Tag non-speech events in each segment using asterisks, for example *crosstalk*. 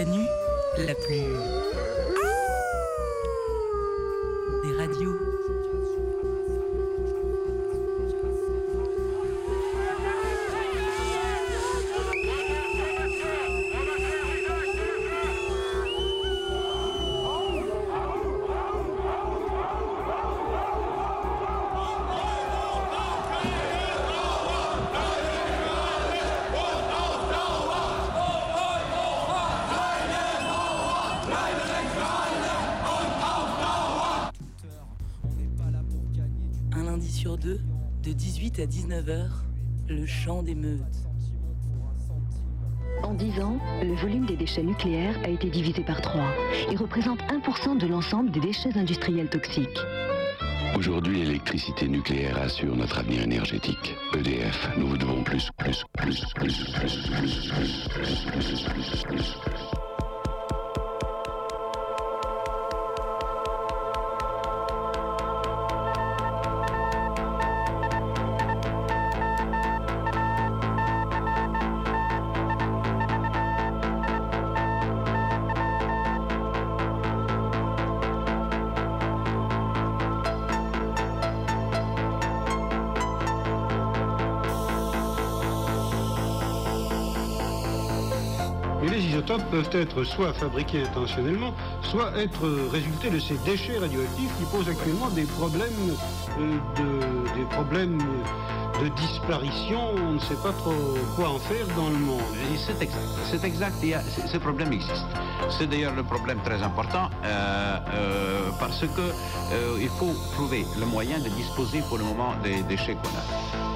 Canu, la plus... chant des meutes. En 10 ans, le volume des déchets nucléaires a été divisé par 3 et représente 1% de l'ensemble des déchets industriels toxiques. Aujourd'hui, l'électricité nucléaire assure notre avenir énergétique. EDF, nous vous devons plus, plus, plus, plus, plus, plus, plus, plus, plus, plus, plus. Mais être soit fabriqués intentionnellement, soit être résultés de ces déchets radioactifs qui posent actuellement des problèmes euh, de, des problèmes de disparition. On ne sait pas trop quoi en faire dans le monde. C'est exact. C'est exact. Il y ce problème existe. C'est d'ailleurs le problème très important euh, euh, parce que il faut trouver le moyen de disposer pour le moment des déchets qu'on a.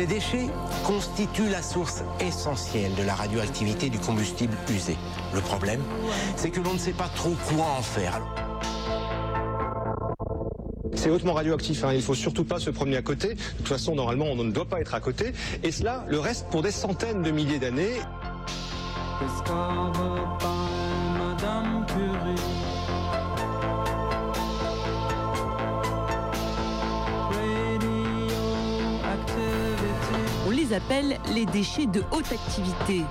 Ces déchets constituent la source essentielle de la radioactivité du combustible usé. Le problème, c'est que l'on ne sait pas trop quoi en faire. C'est hautement radioactif, hein. il ne faut surtout pas se promener à côté. De toute façon, normalement, on ne doit pas être à côté. Et cela, le reste pour des centaines de milliers d'années. On les appelle les déchets de haute activité.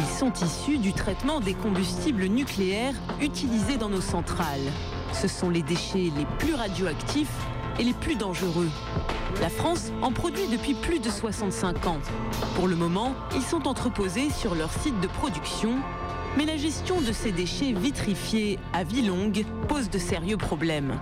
Ils sont issus du traitement des combustibles nucléaires utilisés dans nos centrales. Ce sont les déchets les plus radioactifs et les plus dangereux. La France en produit depuis plus de 65 ans. Pour le moment, ils sont entreposés sur leur site de production, mais la gestion de ces déchets vitrifiés à vie longue pose de sérieux problèmes.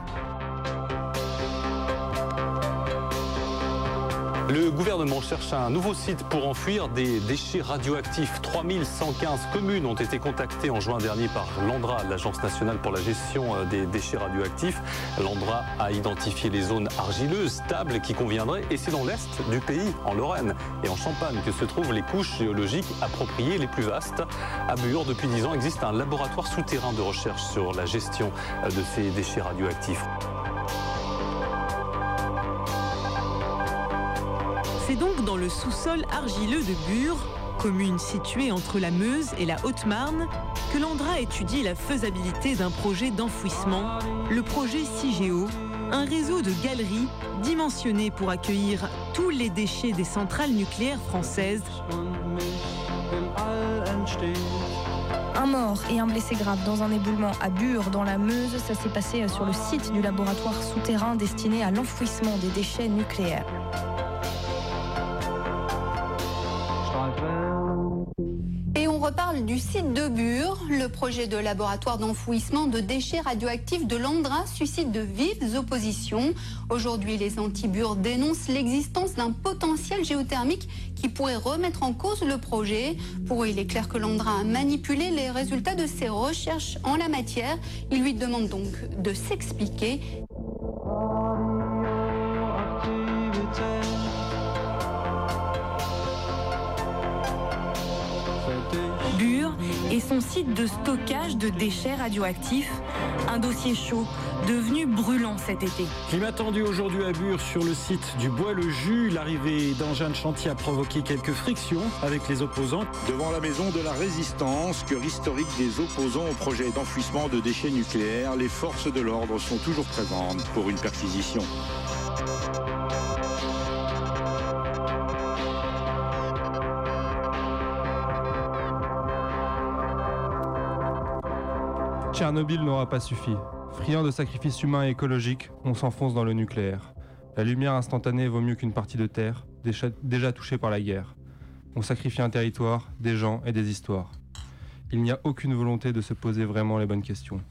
Le gouvernement cherche un nouveau site pour enfouir des déchets radioactifs. 3115 communes ont été contactées en juin dernier par l'ANDRA, l'Agence nationale pour la gestion euh, des déchets radioactifs. L'ANDRA a identifié les zones argileuses, stables, qui conviendraient. Et c'est dans l'est du pays, en Lorraine et en Champagne, que se trouvent les couches géologiques appropriées les plus vastes. À Bure, depuis 10 ans, existe un laboratoire souterrain de recherche sur la gestion euh, de ces déchets radioactifs. C'est donc dans le sous-sol argileux de Bure, commune située entre la Meuse et la Haute-Marne, que l'Andra étudie la faisabilité d'un projet d'enfouissement, le projet CIGEO, un réseau de galeries dimensionné pour accueillir tous les déchets des centrales nucléaires françaises. Un mort et un blessé grave dans un éboulement à Bure, dans la Meuse. Ça s'est passé sur le site du laboratoire souterrain destiné à l'enfouissement des déchets nucléaires. Du site de Bure. Le projet de laboratoire d'enfouissement de déchets radioactifs de l'Andra suscite de vives oppositions. Aujourd'hui, les anti-Bure dénoncent l'existence d'un potentiel géothermique qui pourrait remettre en cause le projet. Pour eux, il est clair que l'Andra a manipulé les résultats de ses recherches en la matière. Ils lui demandent donc de s'expliquer. Bure et son site de stockage de déchets radioactifs. Un dossier chaud, devenu brûlant cet été. Climat tendu aujourd'hui à Bure sur le site du Bois-le-Jus. L'arrivée d'engins de chantier a provoqué quelques frictions avec les opposants. Devant la maison de la résistance, cœur historique des opposants au projet d'enfouissement de déchets nucléaires, les forces de l'ordre sont toujours présentes pour une perquisition. Tchernobyl n'aura pas suffi. Friand de sacrifices humains et écologiques, on s'enfonce dans le nucléaire. La lumière instantanée vaut mieux qu'une partie de terre, déjà, touchée par la guerre. On sacrifie un territoire, des gens et des histoires. Il n'y a aucune volonté de se poser vraiment les bonnes questions.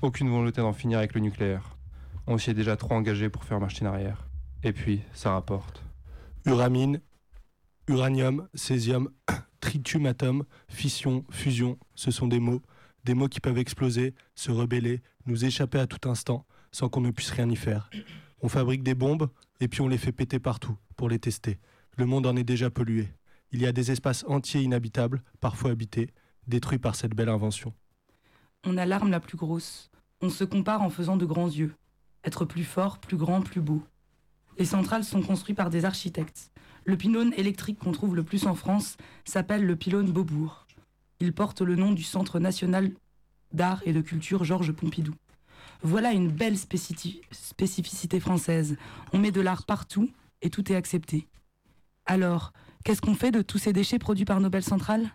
Aucune volonté d'en finir avec le nucléaire. On s'y est déjà trop engagé pour faire machine arrière. Et puis, ça rapporte. Uramine, uranium, césium, *coughs* tritium atome, fission, fusion, ce sont des mots, des mots qui peuvent exploser, se rebeller, nous échapper à tout instant, sans qu'on ne puisse rien y faire. On fabrique des bombes, et puis on les fait péter partout, pour les tester. Le monde en est déjà pollué. Il y a des espaces entiers inhabitables, parfois habités, détruits par cette belle invention. On a l'arme la plus grosse. On se compare en faisant de grands yeux. Être plus fort, plus grand, plus beau. Les centrales sont construites par des architectes. Le pylône électrique qu'on trouve le plus en France s'appelle le pylône Beaubourg. Il porte le nom du Centre national d'art et de culture Georges Pompidou. Voilà une belle spécificité française. On met de l'art partout et tout est accepté. Alors, qu'est-ce qu'on fait de tous ces déchets produits par nos belles centrales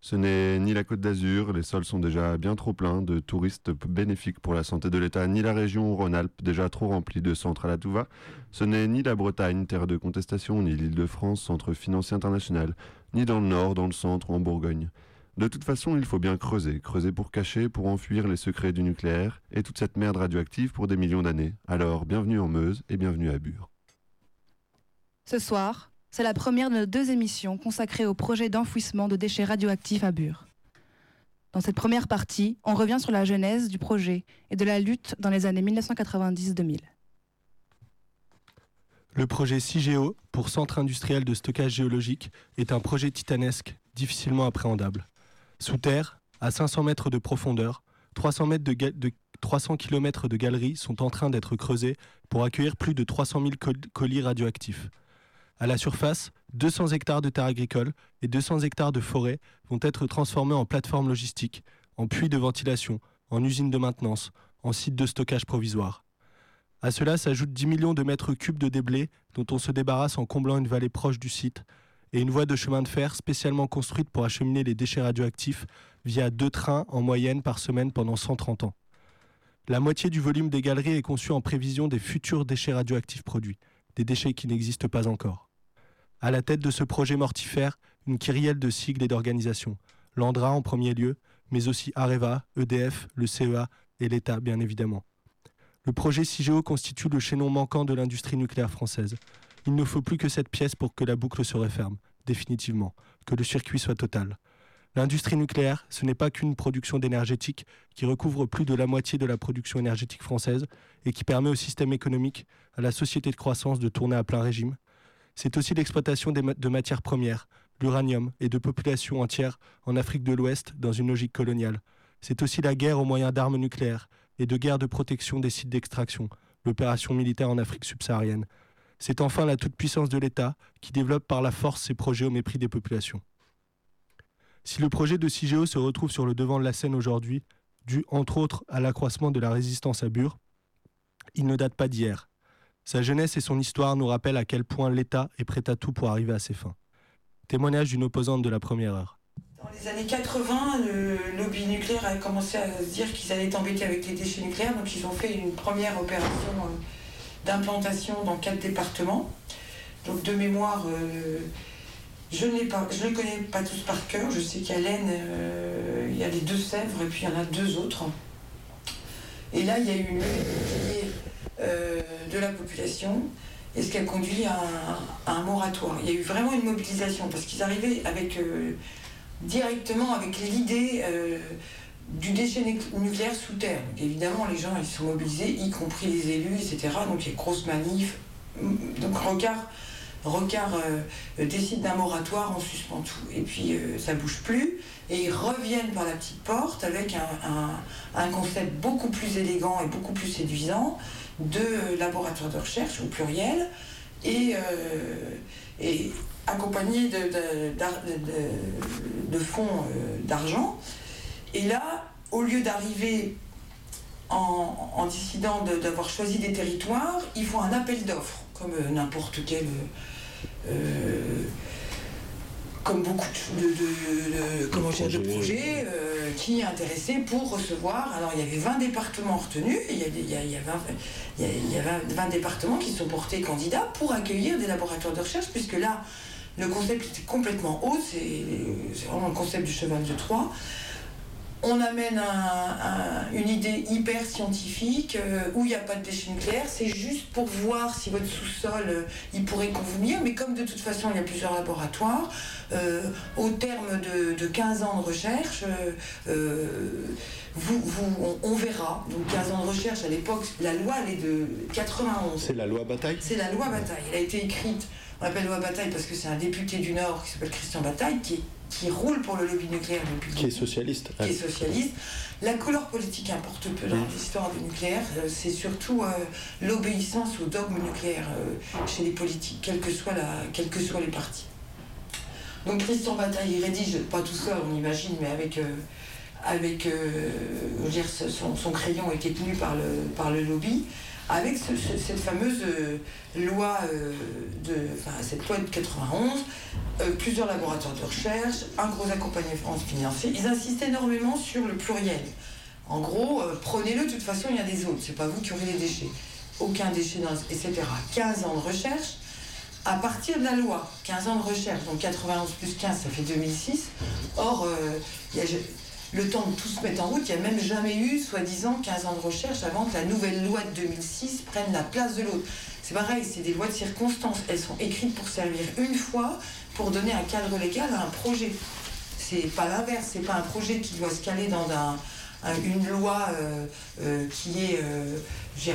ce n'est ni la Côte d'Azur, les sols sont déjà bien trop pleins de touristes bénéfiques pour la santé de l'État, ni la région Rhône-Alpes, déjà trop remplie de centrales à tout va. Ce n'est ni la Bretagne, terre de contestation, ni l'Île-de-France, centre financier international, ni dans le nord, dans le centre ou en Bourgogne. De toute façon, il faut bien creuser, creuser pour cacher, pour enfuir les secrets du nucléaire et toute cette merde radioactive pour des millions d'années. Alors, bienvenue en Meuse et bienvenue à Bure. Ce soir, c'est la première de nos deux émissions consacrées au projet d'enfouissement de déchets radioactifs à Bure. Dans cette première partie, on revient sur la genèse du projet et de la lutte dans les années 1990-2000. Le projet CIGEO, pour Centre industriel de stockage géologique, est un projet titanesque, difficilement appréhendable. Sous terre, à 500 mètres de profondeur, 300, mètres de, 300 km de galeries sont en train d'être creusées pour accueillir plus de 300 000 colis radioactifs. À la surface, 200 hectares de terres agricoles et 200 hectares de forêt vont être transformés en plateformes logistiques, en puits de ventilation, en usines de maintenance, en sites de stockage provisoire. À cela s'ajoutent 10 millions de mètres cubes de déblais dont on se débarrasse en comblant une vallée proche du site et une voie de chemin de fer spécialement construite pour acheminer les déchets radioactifs via deux trains en moyenne par semaine pendant 130 ans. La moitié du volume des galeries est conçu en prévision des futurs déchets radioactifs produits des déchets qui n'existent pas encore. À la tête de ce projet mortifère, une kyrielle de sigles et d'organisations. L'ANDRA en premier lieu, mais aussi Areva, EDF, le CEA et l'État, bien évidemment. Le projet CIGEO constitue le chaînon manquant de l'industrie nucléaire française. Il ne faut plus que cette pièce pour que la boucle se referme, définitivement, que le circuit soit total. L'industrie nucléaire, ce n'est pas qu'une production d'énergétique qui recouvre plus de la moitié de la production énergétique française et qui permet au système économique, à la société de croissance de tourner à plein régime. C'est aussi l'exploitation de matières premières, l'uranium et de populations entières en Afrique de l'Ouest dans une logique coloniale. C'est aussi la guerre aux moyens d'armes nucléaires et de guerre de protection des sites d'extraction, l'opération militaire en Afrique subsaharienne. C'est enfin la toute-puissance de l'État qui développe par la force ses projets au mépris des populations. Si le projet de CIGEO se retrouve sur le devant de la scène aujourd'hui, dû entre autres à l'accroissement de la résistance à Bure, il ne date pas d'hier. Sa jeunesse et son histoire nous rappellent à quel point l'État est prêt à tout pour arriver à ses fins. Témoignage d'une opposante de la première heure. Dans les années 80, le lobby nucléaire a commencé à se dire qu'ils allaient embêter avec les déchets nucléaires, donc ils ont fait une première opération euh, d'implantation dans quatre départements. Donc de mémoire, euh, je ne, ne connais pas tous par cœur. Je sais qu'à l'Aisne, euh, il y a les deux Sèvres et puis il y en a deux autres. Et là, il y a eu une euh, de la population et ce qui a conduit à un, moratoire. Il y a eu vraiment une mobilisation parce qu'ils arrivaient directement avec l'idée du déchet nucléaire sous terre. évidemment, les gens ils sont mobilisés, y compris les élus, etc. Donc il y a grosse manif. Donc Rocard euh, décide d'un moratoire, on suspend tout. Et puis euh, ça bouge plus. Et ils reviennent par la petite porte avec un, concept beaucoup plus élégant et beaucoup plus séduisant de laboratoire de recherche au pluriel et, euh, accompagné de, de, fonds d'argent. Et là, au lieu d'arriver en, en, décidant d'avoir choisi des territoires, ils font un appel d'offres, comme n'importe quel euh, comme beaucoup de, de, de projets, euh, qui est intéressé pour recevoir. Alors il y avait 20 départements retenus, il y, a, il y a- il y a 20, il y a- il y a 20 20 départements qui sont portés candidats pour accueillir des laboratoires de recherche, puisque là, le concept était complètement haut, c'est c'est vraiment le concept du cheval de Troie. On amène un- un- une idée hyper scientifique euh, où il n'y a pas de déchets nucléaires. C'est juste pour voir si votre sous-sol euh, il pourrait convenir. Mais comme de toute façon il y a plusieurs laboratoires, euh, au terme de, de 15 ans de recherche, vous, vous- on, on verra. Donc 15 ans de recherche à l'époque, la loi elle est de 91. C'est la loi Bataille? C'est la loi Bataille. Elle a été écrite, on l'appelle loi Bataille parce que c'est un député du Nord qui s'appelle Christian Bataille qui, qui roule pour le lobby nucléaire depuis Qui est socialiste. qui est socialiste. La couleur politique importe peu dans Mm. l'histoire du nucléaire. Euh, C'est surtout euh, l'obéissance au dogme nucléaire euh, chez les politiques, quels que soient la, que les partis. Donc Christian Bataille, il rédige, pas tout seul, on imagine, mais avec, euh, avec dire, son, son crayon était tenu par le, par le lobby, avec ce- ce- cette fameuse euh, loi euh, de, enfin, cette loi de 91, euh, plusieurs laboratoires de recherche, un gros accompagnement financier. Ils insistent énormément sur le pluriel. En gros, prenez-le, de toute façon, il y a des autres. C'est pas vous qui aurez les déchets. Aucun déchet, dans, etc. 15 ans de recherche. À partir de la loi, 15 ans de recherche, donc 91 plus 15, ça fait 2006. Or, il y a- le temps de tout se mettre en route, il n'y a même jamais eu, soi-disant, 15 ans de recherche avant que la nouvelle loi de 2006 prenne la place de l'autre. C'est pareil, c'est des lois de circonstances. Elles sont écrites pour servir une fois, pour donner un cadre légal à un projet. C'est pas l'inverse, c'est pas un projet qui doit se caler dans un- un- une loi euh, euh, qui est euh,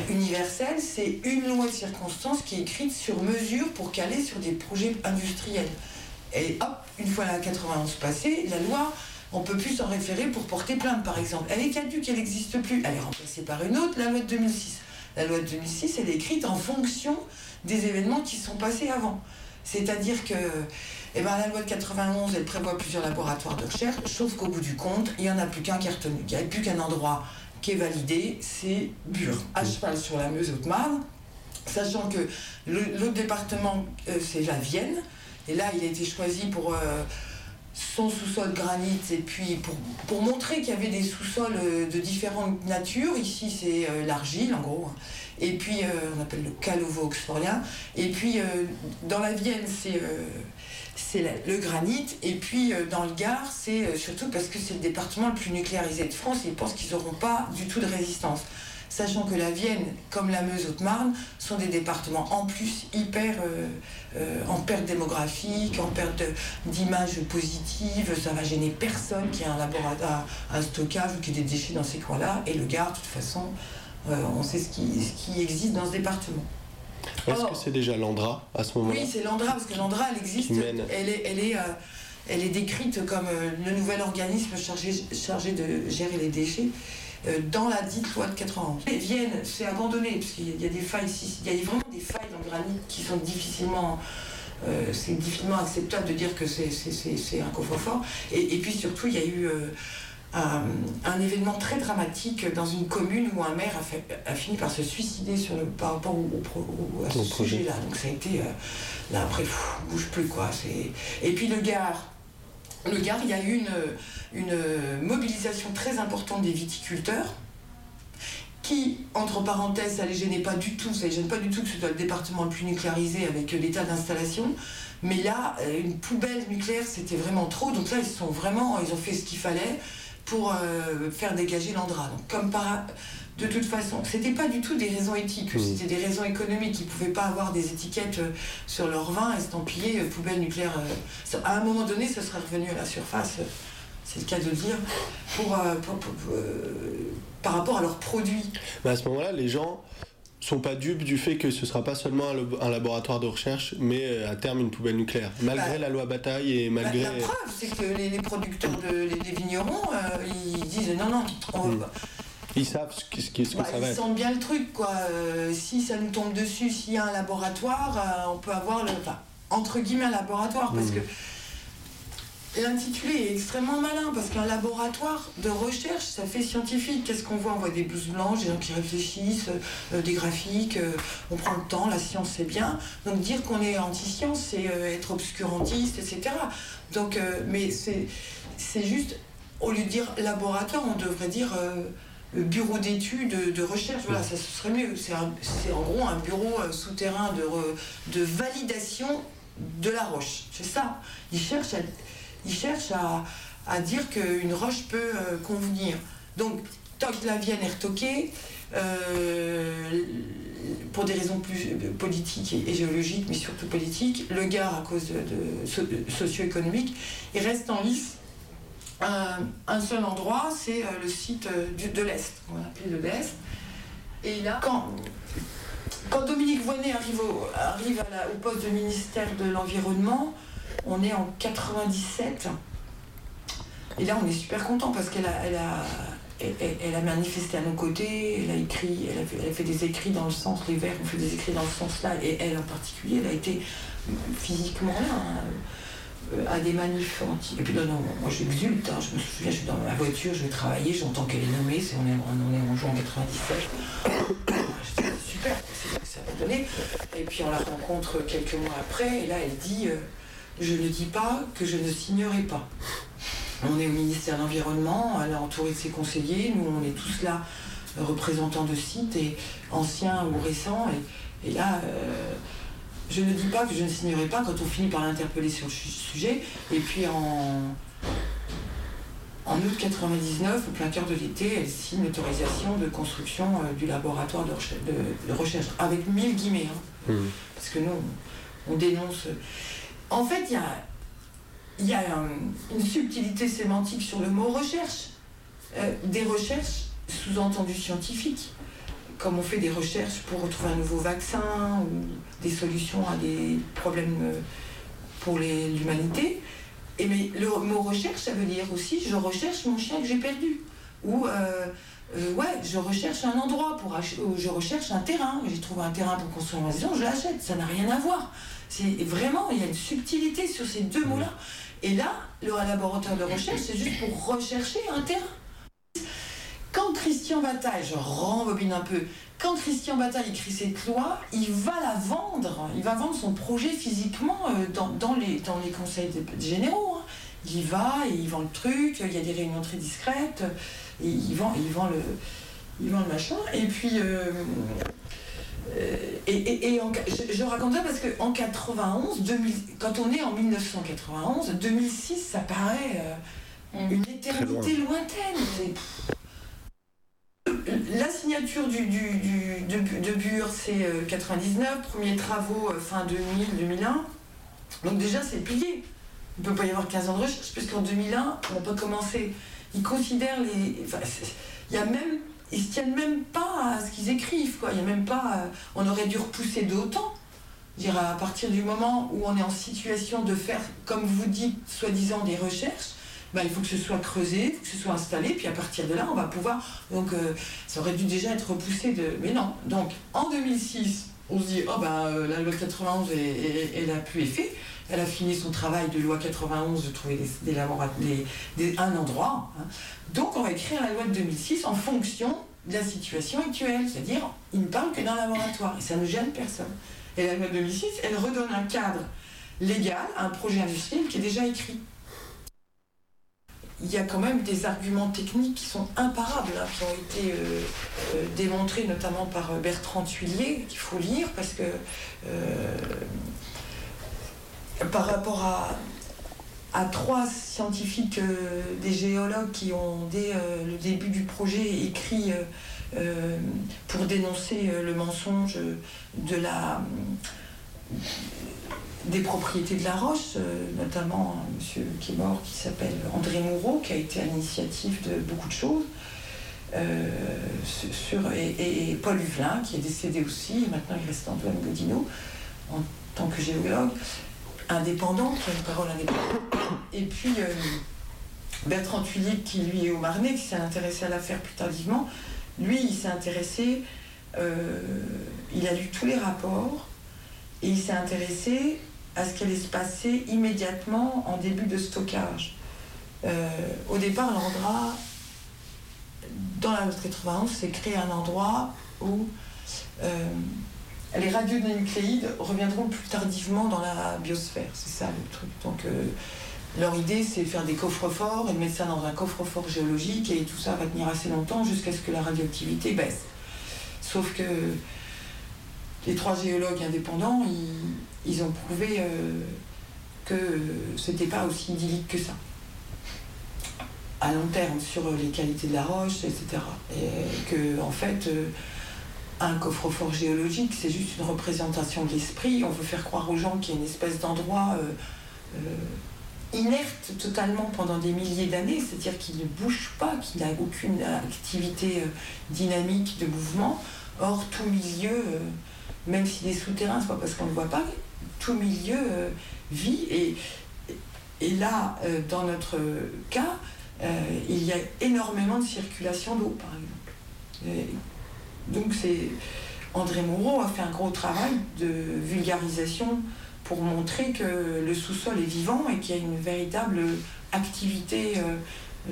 universelle, c'est une loi de circonstances qui est écrite sur mesure pour caler sur des projets industriels. Et hop, une fois la 91 passée, la loi, on peut plus s'en référer pour porter plainte, par exemple. Elle est caduque, elle n'existe plus. Elle est remplacée par une autre, la loi de 2006. La loi de 2006, elle est écrite en fonction des événements qui sont passés avant. C'est-à-dire que eh ben, la loi de 91, elle prévoit plusieurs laboratoires de recherche, sauf qu'au bout du compte, il n'y en a plus qu'un qui est retenu. Il n'y a plus qu'un endroit qui est validé, c'est Bure, à cheval sur la Meuse-Haute-Marne, sachant que le- l'autre département, euh, c'est la Vienne, et là, il a été choisi pour euh, son sous-sol granit, et puis pour, pour montrer qu'il y avait des sous-sols euh, de différentes natures. Ici, c'est euh, l'argile, en gros. Et puis, euh, on appelle le calovo oxforien. Et puis, dans la Vienne, c'est le granit. Et puis, dans le Gard, c'est surtout parce que c'est le département le plus nucléarisé de France et ils pensent qu'ils n'auront pas du tout de résistance. Sachant que la Vienne, comme la Meuse-Haute-Marne, sont des départements en plus hyper euh, euh, en perte démographique, en perte d'image positive. Ça va gêner personne qui a un laboratoire, un stockage ou qui ait des déchets dans ces coins-là. Et le Gard, de toute façon, euh, on sait ce qui, ce qui existe dans ce département. Est-ce que c'est déjà l'Andra à ce moment-là oui, c'est l'Andra, parce que l'Andra, elle existe. Mène. Elle est, elle est, elle est décrite comme le nouvel organisme chargé, chargé de gérer les déchets dans la dite loi de 91. Et Vienne, c'est abandonné, parce qu'il y a des failles, ici- il y a vraiment des failles dans le granit qui sont difficilement. euh, c'est difficilement acceptable de dire que c'est, un coffre-fort. Et, et puis surtout, il y a eu euh, un, un événement très dramatique dans une commune où un maire a, fait- a fini par se suicider sur le, par rapport au, au pro- au- à ce sujet-là. Donc ça a été. euh, là après, pff, bouge plus quoi. Et puis le Gard. Le Gard, il y a eu une, mobilisation très importante des viticulteurs qui, entre parenthèses, ça les gênait pas du tout, ça les gêne pas du tout que ce soit le département le plus nucléarisé avec euh, l'état d'installation. Mais là, une poubelle nucléaire, c'était vraiment trop. Donc là, ils sont vraiment, ils ont fait ce qu'il fallait pour euh, faire dégager l'Andra. Donc comme par, de toute façon, c'était pas du tout des raisons éthiques, Mmh. c'était des raisons économiques. Ils pouvaient pas avoir des étiquettes euh, sur leur vin estampillées euh, poubelle nucléaire. à un moment donné, ce serait revenu à la surface. c'est le cas de le dire, pour, pour- pour- par rapport à leurs produits. Mais à ce moment-là, les gens sont pas dupes du fait que ce sera pas seulement un, labo- un laboratoire de recherche, mais euh, à terme une poubelle nucléaire. Malgré Bah, la loi bataille et Bah, malgré. la preuve, c'est que les, les producteurs, de, les, les vignerons, euh, ils disent non, non, on- Hmm. Ils savent ce, que- ce que bah, ça va ils sentent bien le truc, quoi. Euh, si ça nous tombe dessus, s'il y a un laboratoire, euh, on peut avoir le. Enfin, entre guillemets, un laboratoire, parce Hmm. que. L'intitulé est extrêmement malin parce qu'un laboratoire de recherche, ça fait scientifique. Qu'est-ce qu'on voit? On voit des blouses blanches, des gens qui réfléchissent, euh, des graphiques, euh, on prend le temps, la science c'est bien. Donc dire qu'on est anti-science, c'est euh, être obscurantiste, etc. Donc, euh, mais c'est juste au lieu de dire laboratoire, on devrait dire euh, bureau d'études, de recherche. Voilà, ça serait mieux. C'est en gros un bureau euh, souterrain de, de validation de la roche. C'est ça. Ils cherchent à, ils cherchent à, dire qu'une roche peut euh, convenir. Donc, tant que la Vienne est retoquée, pour des raisons plus politiques et, géologiques, mais surtout politiques, le Gard, à cause de, socio-économique, il reste en lice un, seul endroit, c'est euh, le site euh, de l'Est, qu'on appelle de l'Est. Et là, quand, quand Dominique Voynet arrive, au, arrive au poste de ministère de l'Environnement, on est en 97. Et là, on est super content parce qu'elle a, elle a, elle, a manifesté à nos côtés, elle a écrit, elle a, fait, des écrits dans le sens, les Verts ont fait des écrits dans ce sens-là, et elle en particulier, elle a été physiquement là. Hein à des manifs. Et puis non, non, moi j'exulte, hein. je me souviens, je suis dans ma voiture, je vais travailler, j'entends qu'elle est nommée, c'est, on, est, on est en juin 97. *coughs* super, c'est ça va donner. Et puis on la rencontre quelques mois après, et là elle dit euh, Je ne dis pas que je ne signerai pas. On est au ministère de l'Environnement, elle est entourée de ses conseillers, nous on est tous là, représentants de sites, et anciens ou récents, et, là. Euh, je ne dis pas que je ne signerai pas quand on finit par l'interpeller sur le sujet. Et puis en, en août 99, au plein cœur de l'été, elle signe l'autorisation de construction euh, du laboratoire de recherche, avec mille guillemets. Hein. Mmh. Parce que nous, on, dénonce. En fait, il y a, une subtilité sémantique sur le mot recherche. Euh, des recherches sous-entendues scientifiques comme on fait des recherches pour retrouver un nouveau vaccin ou des solutions à des problèmes euh, pour l'humanité. Et mais le mot recherche, ça veut dire aussi je recherche mon chien que j'ai perdu. Ou euh, euh, ouais, je recherche un endroit pour ou je recherche un terrain. J'ai trouvé un terrain pour construire ma maison, je l'achète. Ça n'a rien à voir. C'est vraiment, il y a une subtilité sur ces deux mots-là. Et là, le laboratoire de recherche, c'est juste pour rechercher un terrain. Quand Christian Bataille, je rembobine un peu, quand Christian Bataille écrit cette loi, il va la vendre, il va vendre son projet physiquement euh, dans, les, dans les conseils généraux. Hein. Il y va, et il vend le truc, il y a des réunions très discrètes, et il vend, il vend, le, il vend le machin. Et puis, euh, euh, et, je, raconte ça parce qu'en 91, 2000, quand on est en 1991, 2006, ça paraît une éternité lointaine la signature du, de, Bure, c'est 99, euh, premiers travaux euh, fin 2000-2001. Donc déjà, c'est plié. Il ne peut pas y avoir 15 ans de recherche, puisqu'en 2001, on peut commencer. Ils considèrent les... il y a même... Ils se tiennent même pas à ce qu'ils écrivent, quoi. Il y a même pas... Euh, on aurait dû repousser d'autant. Dire à partir du moment où on est en situation de faire, comme vous dites, soi-disant des recherches, bah, il faut que ce soit creusé, que ce soit installé, puis à partir de là, on va pouvoir. Donc, euh, ça aurait dû déjà être repoussé de. Mais non. Donc, en 2006, on se dit, oh bah, euh, la loi 91, elle, a pu effet. Elle a fini son travail de loi 91 de trouver des, un endroit. Hein. Donc, on va écrire la loi de 2006 en fonction de la situation actuelle. C'est-à-dire, il ne parle que d'un laboratoire. Et ça ne gêne personne. Et la loi de 2006, elle redonne un cadre légal à un projet industriel qui est déjà écrit il y a quand même des arguments techniques qui sont imparables, hein, qui ont été euh, euh, démontrés notamment par euh, Bertrand Thuillier, qu'il faut lire, parce que par rapport à, trois scientifiques, des géologues qui ont, dès le début du projet, écrit pour dénoncer le mensonge de la des propriétés de la roche, euh, notamment un monsieur qui est mort qui s'appelle André Moureau, qui a été à l'initiative de beaucoup de choses. Euh, et, Paul Huvelin, qui est décédé aussi, et maintenant il reste Antoine Godino, en tant que géologue, indépendant, qui a une parole indépendante. Et puis euh, Bertrand Tuilly, qui lui est au Marnay, qui s'est intéressé à l'affaire plus tardivement, lui, il s'est intéressé, il a lu tous les rapports, et il s'est intéressé à ce qui allait se passer immédiatement en début de stockage. Euh, au départ, l'endroit, dans la 91, c'est créer un endroit où euh, les radionucléides reviendront plus tardivement dans la biosphère. C'est ça le truc. Donc, euh, leur idée, c'est faire des coffres-forts et de mettre ça dans un coffre-fort géologique et tout ça va tenir assez longtemps jusqu'à ce que la radioactivité baisse. Sauf que les trois géologues indépendants, ils, ont prouvé euh, que c'était pas aussi idyllique que ça. À long terme, sur les qualités de la roche, etc. Et que, en fait, euh, un coffre-fort géologique, c'est juste une représentation de l'esprit. On veut faire croire aux gens qu'il y a une espèce d'endroit euh, inerte totalement pendant des milliers d'années, c'est-à-dire qu'il ne bouge pas, qu'il n'a aucune activité dynamique de mouvement. Or, tout milieu même s'il est souterrain, c'est pas parce qu'on ne le voit pas, tout milieu euh, vit. Et, là, euh, dans notre cas, euh, il y a énormément de circulation d'eau, par exemple. Donc c'est André Moreau a fait un gros travail de vulgarisation pour montrer que le sous-sol est vivant et qu'il y a une véritable activité,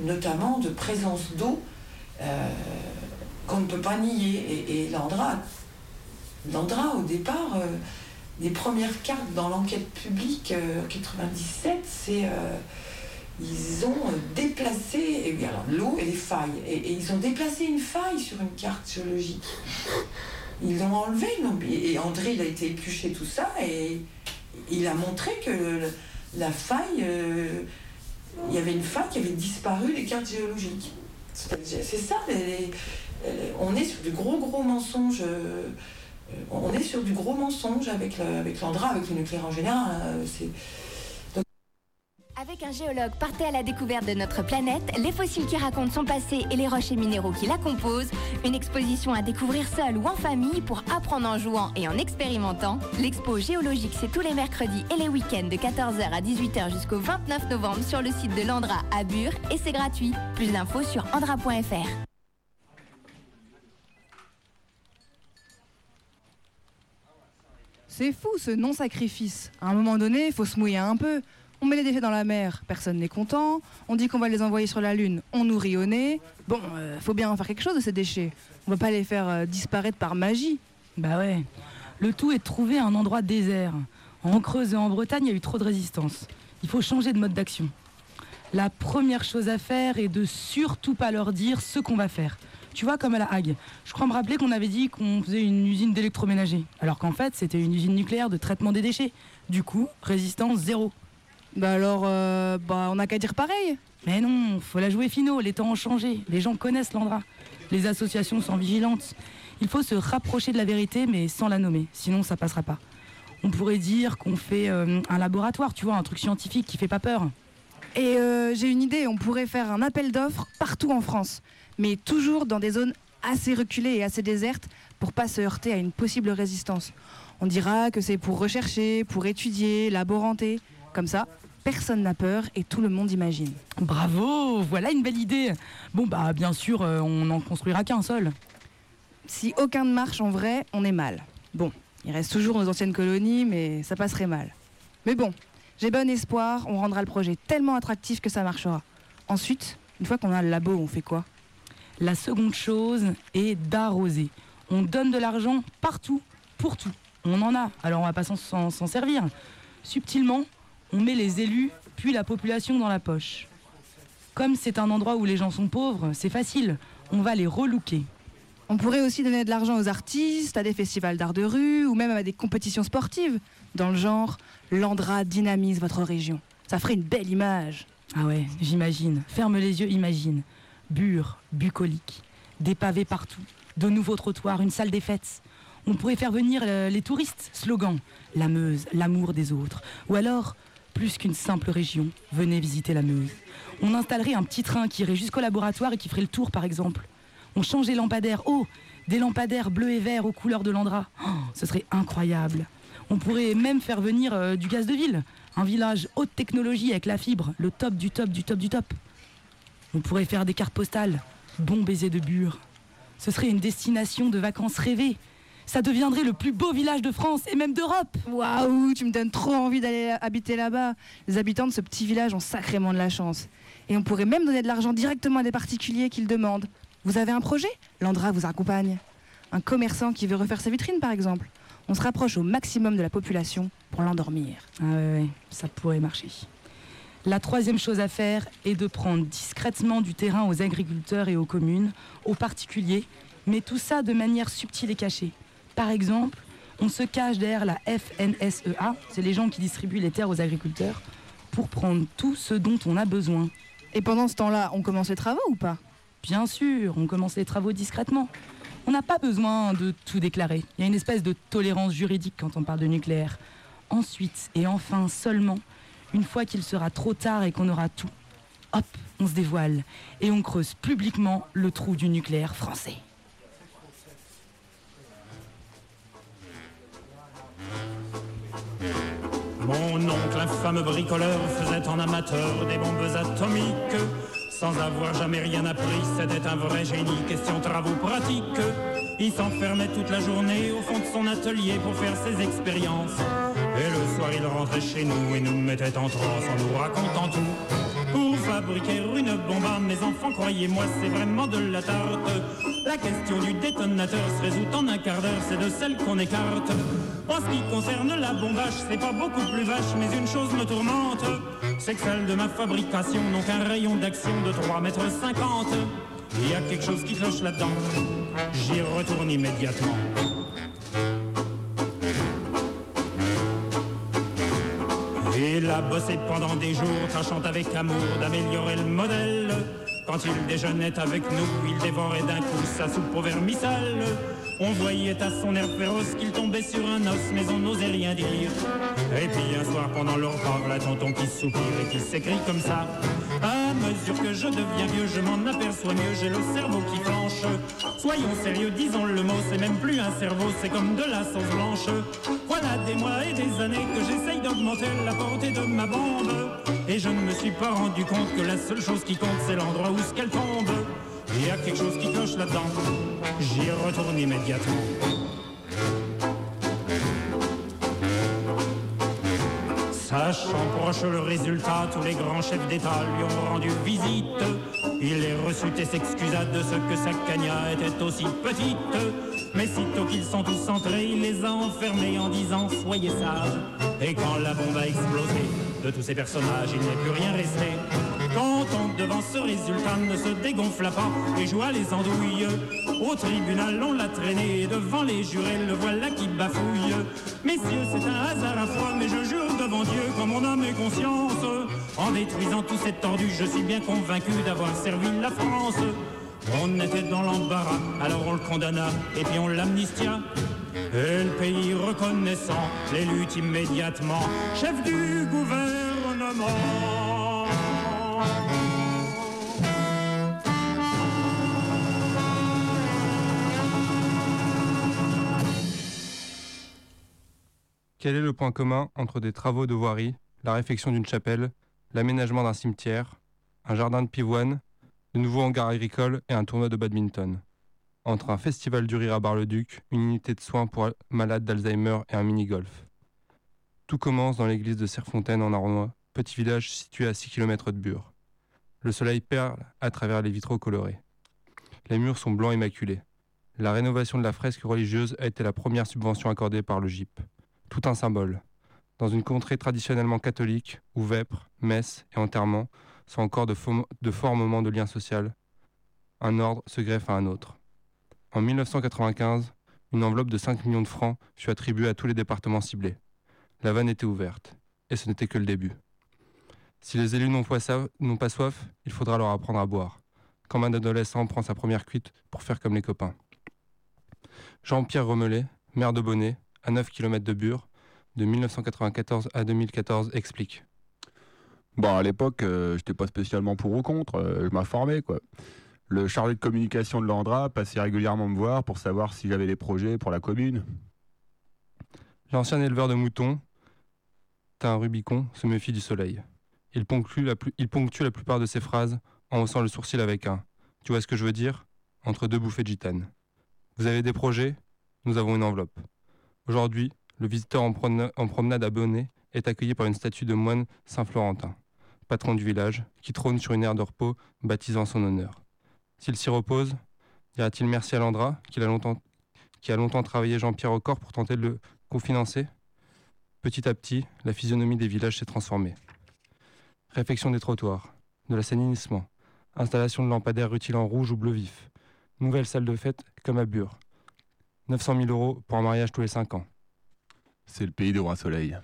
notamment de présence d'eau, qu'on ne peut pas nier. Et, Landra Landra, au départ, euh, les premières cartes dans l'enquête publique euh, en 97, c'est euh, ils ont déplacé l'eau et les failles. Et, ils ont déplacé une faille sur une carte géologique. Ils l'ont enlevé, et André il a été épluché tout ça et il a montré que la faille, il y avait une faille qui avait disparu des cartes géologiques. C'est ça, on est sur du gros gros mensonges euh, on est sur du gros mensonge avec l'Andra, avec, le nucléaire en général. Hein, avec un géologue, partez à la découverte de notre planète, les fossiles qui racontent son passé et les roches et minéraux qui la composent. Une exposition à découvrir seule ou en famille pour apprendre en jouant et en expérimentant. L'expo géologique, c'est tous les mercredis et les week-ends de 14h à 18h jusqu'au 29 novembre sur le site de l'Andra à Bure et c'est gratuit. Plus d'infos sur andra.fr. C'est fou ce non-sacrifice. À un moment donné, il faut se mouiller un peu. On met les déchets dans la mer, personne n'est content. On dit qu'on va les envoyer sur la Lune, on nous rit au nez. Bon, euh, faut bien en faire quelque chose de ces déchets. On va pas les faire euh, disparaître par magie. Bah ouais. Le tout est de trouver un endroit désert. En Creuse et en Bretagne, il y a eu trop de résistance. Il faut changer de mode d'action. La première chose à faire est de surtout pas leur dire ce qu'on va faire. Tu vois, comme à la Hague. Je crois me rappeler qu'on avait dit qu'on faisait une usine d'électroménager, alors qu'en fait, c'était une usine nucléaire de traitement des déchets. Du coup, résistance zéro. Bah alors, euh, bah on n'a qu'à dire pareil. Mais non, faut la jouer finaux, les temps ont changé, les gens connaissent l'Andra. Les associations sont vigilantes. Il faut se rapprocher de la vérité, mais sans la nommer, sinon ça passera pas. On pourrait dire qu'on fait euh, un laboratoire, tu vois, un truc scientifique qui fait pas peur. Et euh, j'ai une idée, on pourrait faire un appel d'offres partout en France mais toujours dans des zones assez reculées et assez désertes pour pas se heurter à une possible résistance. On dira que c'est pour rechercher, pour étudier, laboranter. Comme ça, personne n'a peur et tout le monde imagine. Bravo, voilà une belle idée. Bon bah bien sûr, euh, on n'en construira qu'un seul. Si aucun ne marche en vrai, on est mal. Bon, il reste toujours nos anciennes colonies, mais ça passerait mal. Mais bon, j'ai bon espoir, on rendra le projet tellement attractif que ça marchera. Ensuite, une fois qu'on a le labo, on fait quoi? La seconde chose est d'arroser. On donne de l'argent partout, pour tout. On en a, alors on va pas s'en servir. Subtilement, on met les élus puis la population dans la poche. Comme c'est un endroit où les gens sont pauvres, c'est facile, on va les relooker. On pourrait aussi donner de l'argent aux artistes, à des festivals d'art de rue ou même à des compétitions sportives. Dans le genre, l'Andra dynamise votre région. Ça ferait une belle image. Ah ouais, j'imagine. Ferme les yeux, imagine bure, bucolique, des pavés partout, de nouveaux trottoirs, une salle des fêtes. On pourrait faire venir euh, les touristes, slogan, la Meuse, l'amour des autres. Ou alors, plus qu'une simple région, venez visiter la Meuse. On installerait un petit train qui irait jusqu'au laboratoire et qui ferait le tour, par exemple. On changeait les lampadaires. Oh, des lampadaires bleus et verts aux couleurs de l'Andra. Oh, ce serait incroyable. On pourrait même faire venir euh, du gaz de ville. Un village haute technologie avec la fibre, le top du top du top du top. On pourrait faire des cartes postales. Bon baiser de Bure. Ce serait une destination de vacances rêvée. Ça deviendrait le plus beau village de France et même d'Europe. Waouh, tu me donnes trop envie d'aller habiter là-bas. Les habitants de ce petit village ont sacrément de la chance. Et on pourrait même donner de l'argent directement à des particuliers qui le demandent. Vous avez un projet? L'Andra vous accompagne. Un commerçant qui veut refaire sa vitrine, par exemple. On se rapproche au maximum de la population pour l'endormir. Ah ouais, ouais, ça pourrait marcher. La troisième chose à faire est de prendre discrètement du terrain aux agriculteurs et aux communes, aux particuliers, mais tout ça de manière subtile et cachée. Par exemple, on se cache derrière la FNSEA, c'est les gens qui distribuent les terres aux agriculteurs, pour prendre tout ce dont on a besoin. Et pendant ce temps-là, on commence les travaux ou pas? Bien sûr, on commence les travaux discrètement. On n'a pas besoin de tout déclarer. Il y a une espèce de tolérance juridique quand on parle de nucléaire. Ensuite, et enfin seulement, une fois qu'il sera trop tard et qu'on aura tout, hop, on se dévoile et on creuse publiquement le trou du nucléaire français. Mon oncle, infâme bricoleur, faisait en amateur des bombes atomiques. Sans avoir jamais rien appris, c'était un vrai génie. Question travaux pratiques. Il s'enfermait toute la journée au fond de son atelier pour faire ses expériences. Et le soir, il rentrait chez nous et nous mettait en transe en nous racontant tout. Pour fabriquer une bombe à mes enfants, croyez-moi, c'est vraiment de la tarte. La question du détonateur se résout en un quart d'heure, c'est de celle qu'on écarte. En ce qui concerne la bombache, c'est pas beaucoup plus vache, mais une chose me tourmente, c'est que celle de ma fabrication n'ont qu'un rayon d'action de 3 mètres 50. Il y a quelque chose qui cloche là-dedans, j'y retourne immédiatement. A bossé pendant des jours, tâchant avec amour d'améliorer le modèle. Quand il déjeunait avec nous, il dévorait d'un coup sa soupe au vermicelle. On voyait à son air féroce qu'il tombait sur un os, mais on n'osait rien dire. Et puis un soir pendant le repas, la tonton qui soupire et qui s'écrit comme ça. À mesure que je deviens vieux, je m'en aperçois mieux, j'ai le cerveau qui flanche. Soyons sérieux, disons le mot, c'est même plus un cerveau, c'est comme de la sauce blanche. Voilà des mois et des années que j'essaye d'augmenter la portée de ma bombe. Et je ne me suis pas rendu compte que la seule chose qui compte, c'est l'endroit où ce qu'elle tombe. Il y a quelque chose qui cloche là-dedans. J'y retourne immédiatement. Sachant proche le résultat, tous les grands chefs d'État lui ont rendu visite. Il les reçut et s'excusa de ce que sa cagna était aussi petite. Mais sitôt qu'ils sont tous entrés, il les a enfermés en disant Soyez sages. Et quand la bombe a explosé, de tous ces personnages, il n'est plus rien resté. Quand on devant ce résultat ne se dégonfla pas et joua les andouilles. Au tribunal on l'a traîné devant les jurés, le voilà qui bafouille. Messieurs, c'est un hasard à froid, mais je jure devant Dieu qu'en mon âme et conscience, en détruisant tout cette tordu, je suis bien convaincu d'avoir servi la France. On était dans l'embarras, alors on le condamna et puis on l'amnistia. Et le pays reconnaissant l'élut immédiatement chef du gouvernement. Quel est le point commun entre des travaux de voirie, la réfection d'une chapelle, l'aménagement d'un cimetière, un jardin de pivoine, de nouveaux hangars agricoles et un tournoi de badminton? Entre un festival du rire à Bar-le-Duc, une unité de soins pour malades d'Alzheimer et un mini-golf. Tout commence dans l'église de Serfontaine en Arnois, petit village situé à 6 km de Bure. Le soleil perle à travers les vitraux colorés. Les murs sont blancs immaculés. La rénovation de la fresque religieuse a été la première subvention accordée par le GIP tout un symbole. Dans une contrée traditionnellement catholique, où vêpres, messes et enterrements sont encore de, de forts moments de lien social, un ordre se greffe à un autre. En 1995, une enveloppe de 5 millions de francs fut attribuée à tous les départements ciblés. La vanne était ouverte, et ce n'était que le début. Si les élus n'ont pas soif, il faudra leur apprendre à boire. Quand un adolescent prend sa première cuite pour faire comme les copains. Jean-Pierre Remelet, maire de Bonnet, à 9 km de Bure, de 1994 à 2014, explique. Bon, à l'époque, euh, je n'étais pas spécialement pour ou contre, euh, je m'informais, quoi. Le chargé de communication de l'Andra passait régulièrement me voir pour savoir si j'avais des projets pour la commune. L'ancien éleveur de moutons, un Rubicon, se méfie du soleil. Il ponctue, la il ponctue la plupart de ses phrases en haussant le sourcil avec un Tu vois ce que je veux dire? entre deux bouffées de gitane. Vous avez des projets? Nous avons une enveloppe. Aujourd'hui, le visiteur en, promenade à Bonnet est accueilli par une statue de moine Saint-Florentin, patron du village, qui trône sur une aire de repos baptisant son honneur. S'il s'y repose, dira-t-il merci à Landra, qui a longtemps, qui a longtemps travaillé Jean-Pierre au corps pour tenter de le cofinancer Petit à petit, la physionomie des villages s'est transformée. réfection des trottoirs, de l'assainissement, installation de lampadaires rutilant rouge ou bleu vif, nouvelle salle de fête comme à Bure. 900 000 euros pour un mariage tous les 5 ans. C'est le pays de roi soleil.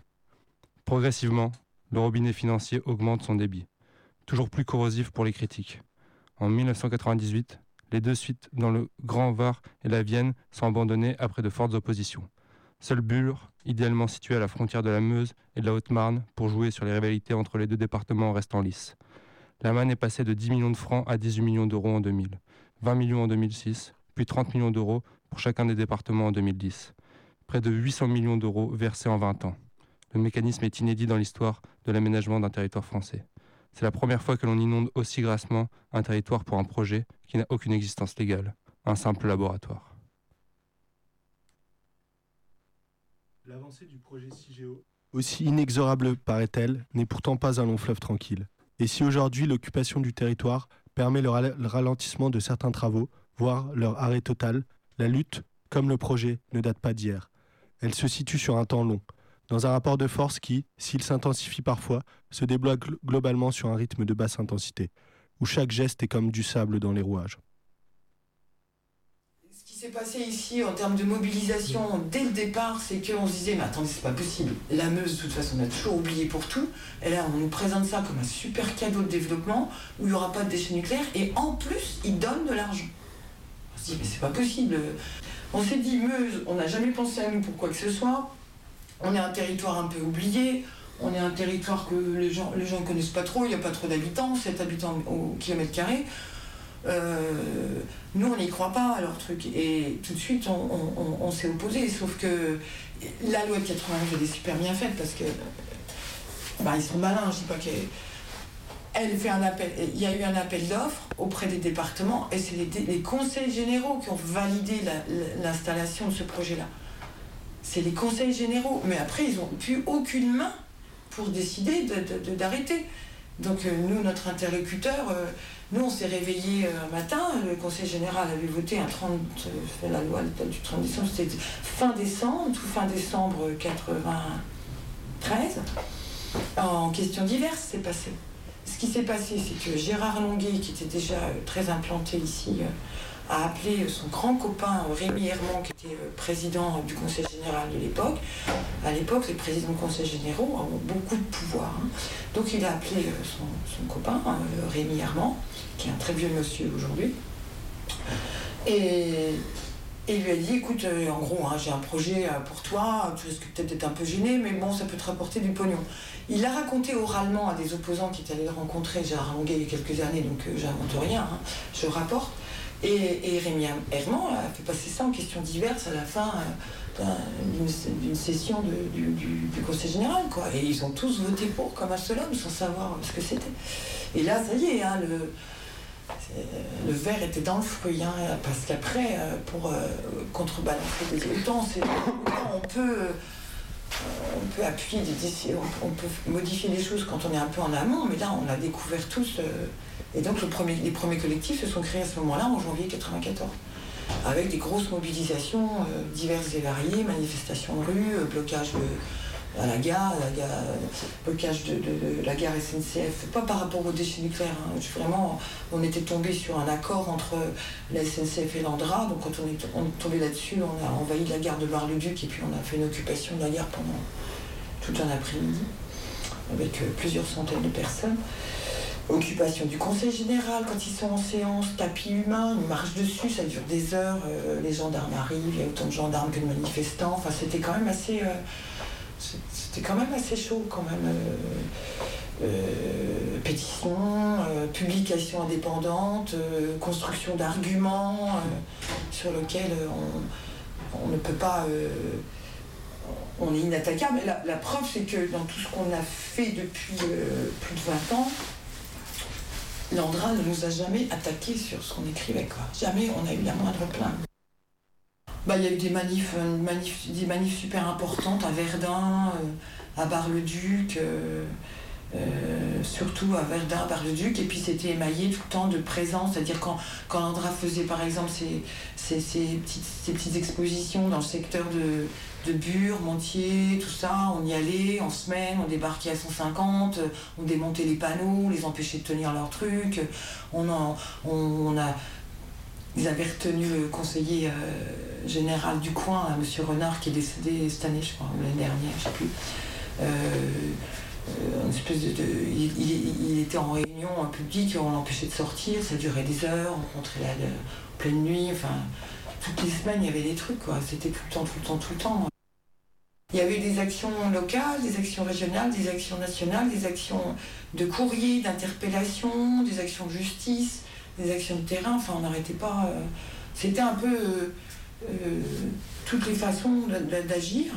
Progressivement, le robinet financier augmente son débit, toujours plus corrosif pour les critiques. En 1998, les deux suites dans le Grand Var et la Vienne sont abandonnées après de fortes oppositions. Seul Bure, idéalement situé à la frontière de la Meuse et de la Haute-Marne, pour jouer sur les rivalités entre les deux départements restant lisses. La manne est passée de 10 millions de francs à 18 millions d'euros en 2000, 20 millions en 2006, puis 30 millions d'euros pour chacun des départements en 2010. Près de 800 millions d'euros versés en 20 ans. Le mécanisme est inédit dans l'histoire de l'aménagement d'un territoire français. C'est la première fois que l'on inonde aussi grassement un territoire pour un projet qui n'a aucune existence légale, un simple laboratoire. L'avancée du projet CIGEO, aussi inexorable paraît-elle, n'est pourtant pas un long fleuve tranquille. Et si aujourd'hui l'occupation du territoire permet le, ralentissement de certains travaux, voire leur arrêt total, la lutte, comme le projet, ne date pas d'hier. Elle se situe sur un temps long, dans un rapport de force qui, s'il s'intensifie parfois, se débloque globalement sur un rythme de basse intensité, où chaque geste est comme du sable dans les rouages. Ce qui s'est passé ici en termes de mobilisation dès le départ, c'est qu'on se disait, mais attendez, c'est pas possible. La Meuse, de toute façon, on a toujours oublié pour tout. Et là, on nous présente ça comme un super cadeau de développement où il n'y aura pas de déchets nucléaires et en plus, ils donnent de l'argent. On se dit, mais c'est pas possible. On s'est dit, Meuse, on n'a jamais pensé à nous pour quoi que ce soit. On est un territoire un peu oublié. On est un territoire que les gens les gens ne connaissent pas trop. Il n'y a pas trop d'habitants, 7 habitants au kilomètre carré. Euh, nous, on n'y croit pas à leur truc. Et tout de suite, on, s'est opposé. Sauf que la loi de 81, elle est super bien faite parce que. Bah, ils sont malins, je dis pas qu'elle. Elle fait un appel, il y a eu un appel d'offres auprès des départements et c'est les, conseils généraux qui ont validé l'installation de ce projet-là. C'est les conseils généraux, mais après ils n'ont plus aucune main pour décider d'arrêter. Donc euh, nous, notre interlocuteur, euh, nous on s'est réveillé euh, un matin, le conseil général avait voté un 30, la loi du 30 décembre, c'était fin décembre, tout fin décembre 93, en question diverses c'est passé. Ce qui s'est passé, c'est que Gérard Longuet, qui était déjà euh, très implanté ici, euh, a appelé son grand copain euh, Rémi Herman, qui était président du Conseil général de l'époque. À l'époque, les présidents du Conseil généraux ont beaucoup de pouvoir. Hein. Donc il a appelé son, copain, Rémi Herman, qui est un très vieux monsieur aujourd'hui. Et il lui a dit, écoute, euh, en gros, hein, j'ai un projet euh, pour toi, tu risques peut-être d'être un peu gêné, mais bon, ça peut te rapporter du pognon. Il a raconté oralement à des opposants qui étaient allés le rencontrer, Gérard Longuet, il y a quelques années, donc euh, j'invente rien, hein, je rapporte. Et, Rémi Herman a fait passer ça en questions diverses à la fin d'une session du, Conseil général, quoi. Et ils ont tous voté pour comme un seul homme, sans savoir ce que c'était. Et là, ça y est, hein, le le verre était dans le fruit, hein, parce qu'après, euh, pour euh, contrebalancer des autant, on peut, euh, on peut appuyer des on, peut modifier les choses quand on est un peu en amont, mais là, on a découvert tous. Et donc, les premiers collectifs se sont créés à ce moment-là, en janvier 1994, avec des grosses mobilisations diverses et variées, manifestations de rue, blocage de à la gare, la gare blocage de, la gare SNCF, pas par rapport aux déchets nucléaires. Hein. Vraiment, on était tombé sur un accord entre la SNCF et l'Andra. Donc quand on est, tombé là-dessus, on a envahi la gare de Bar-le-Duc et puis on a fait une occupation de la gare pendant tout un après-midi avec euh, plusieurs centaines de personnes. Occupation du Conseil général quand ils sont en séance, tapis humain, ils marchent dessus, ça dure des heures, euh, les gendarmes arrivent, il y a autant de gendarmes que de manifestants, enfin c'était quand même assez... Euh, c'était quand même assez chaud, quand même. Euh, euh, pétition, publication indépendante, construction d'arguments sur lesquels on, ne peut pas. on est inattaquable. La preuve, c'est que dans tout ce qu'on a fait depuis plus de 20 ans, Landra ne nous a jamais attaqué sur ce qu'on écrivait. Quoi. Jamais on a eu la moindre plainte. Bah, il y a eu des manifs, euh, super importantes à Verdun, euh, à Bar-le-Duc, euh, surtout à Verdun, Bar-le-Duc, et puis c'était émaillé tout le temps de présence, c'est-à-dire quand, quand Landra faisait par exemple ses, petites, expositions dans le secteur de, Bure, Montier, tout ça, on y allait en semaine, on débarquait à 150, on démontait les panneaux, les empêchait de tenir leurs trucs, on, on, on a ils avaient retenu le conseiller euh, général du coin, hein, M. Renard, qui est décédé cette année, je crois, ou l'année dernière, je ne sais plus. Euh, euh, il, était en réunion en public, on l'empêchait de sortir, ça durait des heures, on rentrait là de- en pleine nuit, enfin, toutes les semaines il y avait des trucs. C'était tout le temps, tout le temps, tout le temps. Il y avait des actions locales, des actions régionales, des actions nationales, des actions de courrier, d'interpellation, des actions de justice, des actions de terrain. Enfin, on n'arrêtait pas. euh, C'était un peu euh, toutes les façons d'agir.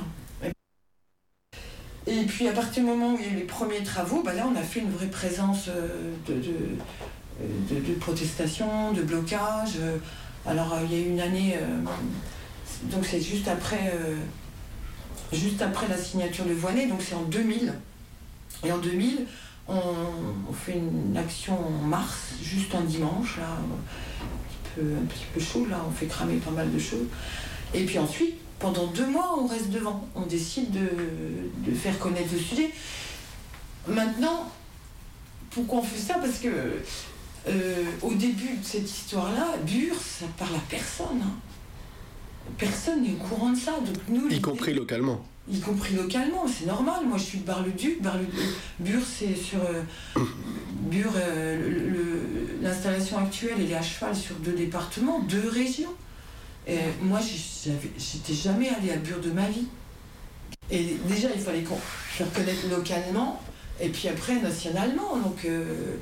Et puis à partir du moment où il y a les premiers travaux, bah là on a fait une vraie présence euh, de, euh, de- de protestation, de blocage. Euh, Alors il y a eu une année, donc c'est juste après, juste après la signature de Voinet, donc c'est en 2000. Et en 2000, on, on fait une action en mars, juste un dimanche, là, un petit peu, un petit peu chaud, là, on fait cramer pas mal de choses. Et puis ensuite, pendant deux mois, on reste devant. On décide de, de faire connaître le sujet. Maintenant, pourquoi on fait ça? Parce que euh, au début de cette histoire-là, Bure, ça parle à personne. hein. Personne n'est au courant de ça. Donc nous, Y compris localement. y compris localement, c'est normal. Moi, je suis de Bar-le-Duc. Bar-le-Duc, Bure, c'est sur. euh, *coughs* Bure, euh, l'installation actuelle, elle est à cheval sur deux départements, deux régions. Et moi, j'ai- j'avais- j'étais jamais allée à Bure de ma vie. Et déjà, il fallait qu'on connaître localement, et puis après nationalement. Donc, euh,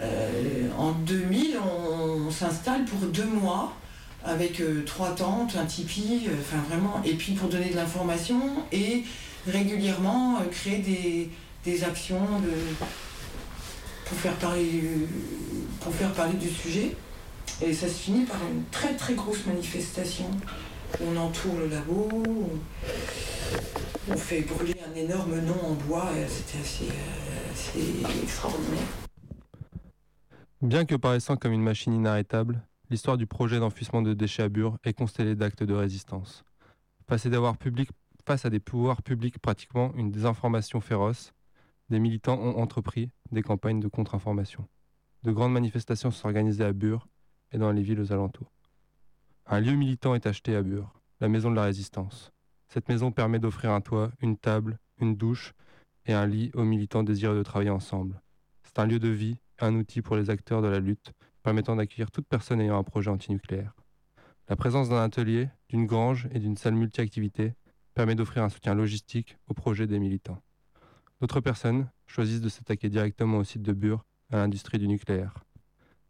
euh, en 2000, on, s'installe pour deux mois avec euh, trois tentes, un tipi, euh, enfin vraiment, et puis pour donner de l'information et régulièrement euh, créer des, actions pour faire parler du sujet. Et ça se finit par une très très grosse manifestation. On entoure le labo, on, fait brûler un énorme nom en bois, c'était assez, euh, assez extraordinaire. Bien que paraissant comme une machine inarrêtable, l'histoire du projet d'enfouissement de déchets à Bure est constellée d'actes de résistance. Des pouvoirs publics, face à des pouvoirs publics pratiquement une désinformation féroce, des militants ont entrepris des campagnes de contre-information. De grandes manifestations sont organisées à Bure et dans les villes aux alentours. Un lieu militant est acheté à Bure, la maison de la résistance. Cette maison permet d'offrir un toit, une table, une douche et un lit aux militants désireux de travailler ensemble. C'est un lieu de vie, un outil pour les acteurs de la lutte, permettant d'accueillir toute personne ayant un projet antinucléaire. La présence d'un atelier, d'une grange et d'une salle multi-activités permet d'offrir un soutien logistique au projet des militants. D'autres personnes choisissent de s'attaquer directement au site de Bure, à l'industrie du nucléaire.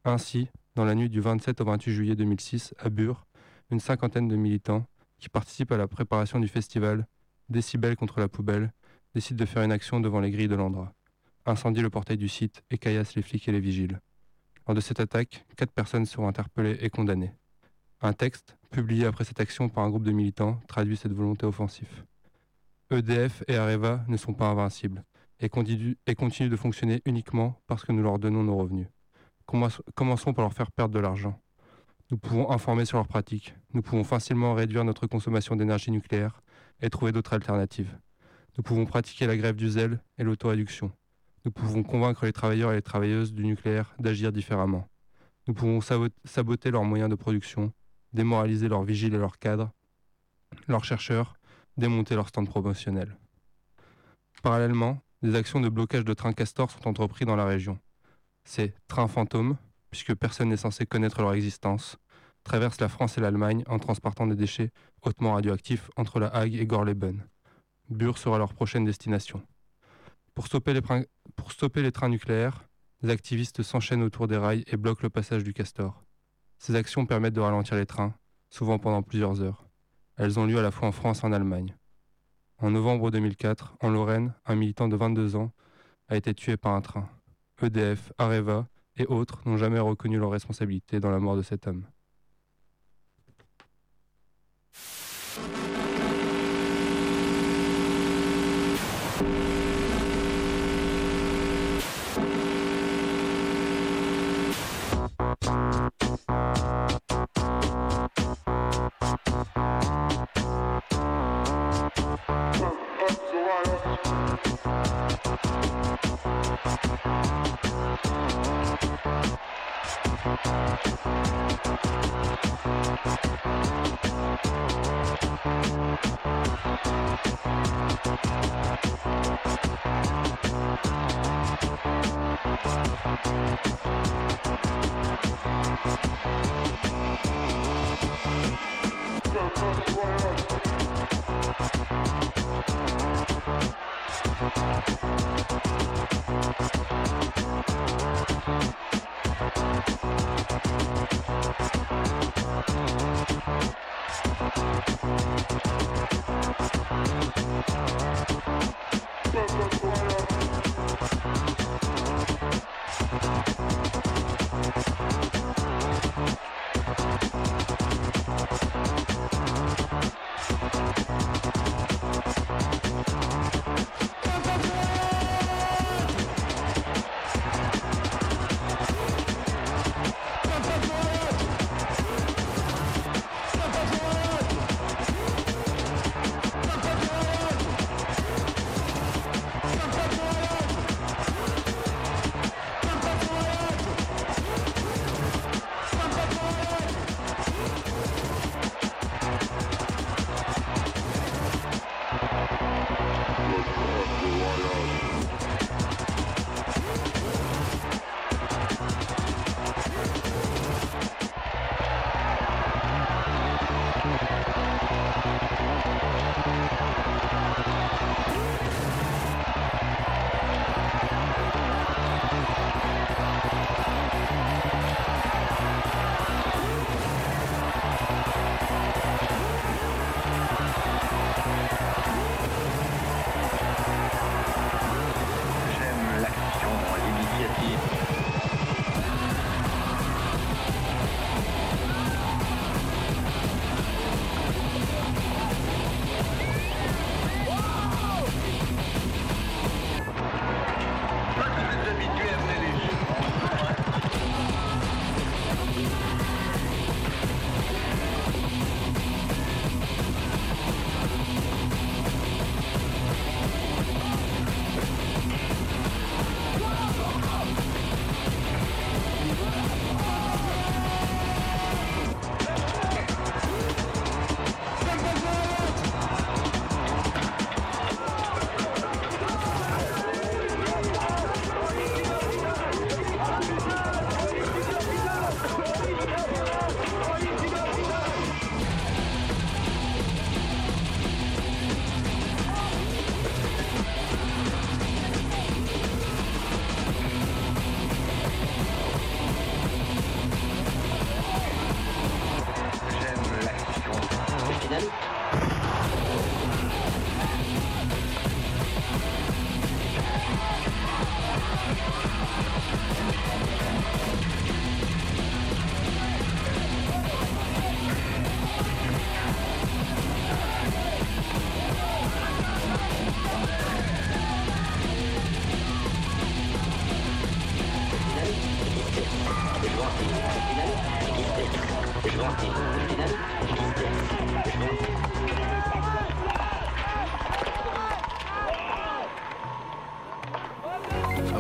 Ainsi, dans la nuit du 27 au 28 juillet 2006, à Bure, une cinquantaine de militants qui participent à la préparation du festival Décibel contre la poubelle décident de faire une action devant les grilles de l'Andra incendie le portail du site et caillasse les flics et les vigiles. Lors de cette attaque, quatre personnes seront interpellées et condamnées. Un texte, publié après cette action par un groupe de militants, traduit cette volonté offensive. EDF et Areva ne sont pas invincibles et continuent de fonctionner uniquement parce que nous leur donnons nos revenus. Commençons par leur faire perdre de l'argent. Nous pouvons informer sur leurs pratiques. Nous pouvons facilement réduire notre consommation d'énergie nucléaire et trouver d'autres alternatives. Nous pouvons pratiquer la grève du zèle et l'autoréduction. Nous pouvons convaincre les travailleurs et les travailleuses du nucléaire d'agir différemment. Nous pouvons sabo- saboter leurs moyens de production, démoraliser leurs vigiles et leurs cadres, leurs chercheurs, démonter leurs stands promotionnels. Parallèlement, des actions de blocage de trains castors sont entreprises dans la région. Ces trains fantômes, puisque personne n'est censé connaître leur existence, traversent la France et l'Allemagne en transportant des déchets hautement radioactifs entre la Hague et Gorleben. Bure sera leur prochaine destination. Pour stopper les, pour stopper les trains nucléaires, les activistes s'enchaînent autour des rails et bloquent le passage du castor. Ces actions permettent de ralentir les trains, souvent pendant plusieurs heures. Elles ont lieu à la fois en France et en Allemagne. En novembre 2004, en Lorraine, un militant de 22 ans a été tué par un train. EDF, Areva et autres n'ont jamais reconnu leur responsabilité dans la mort de cet homme. Thank you.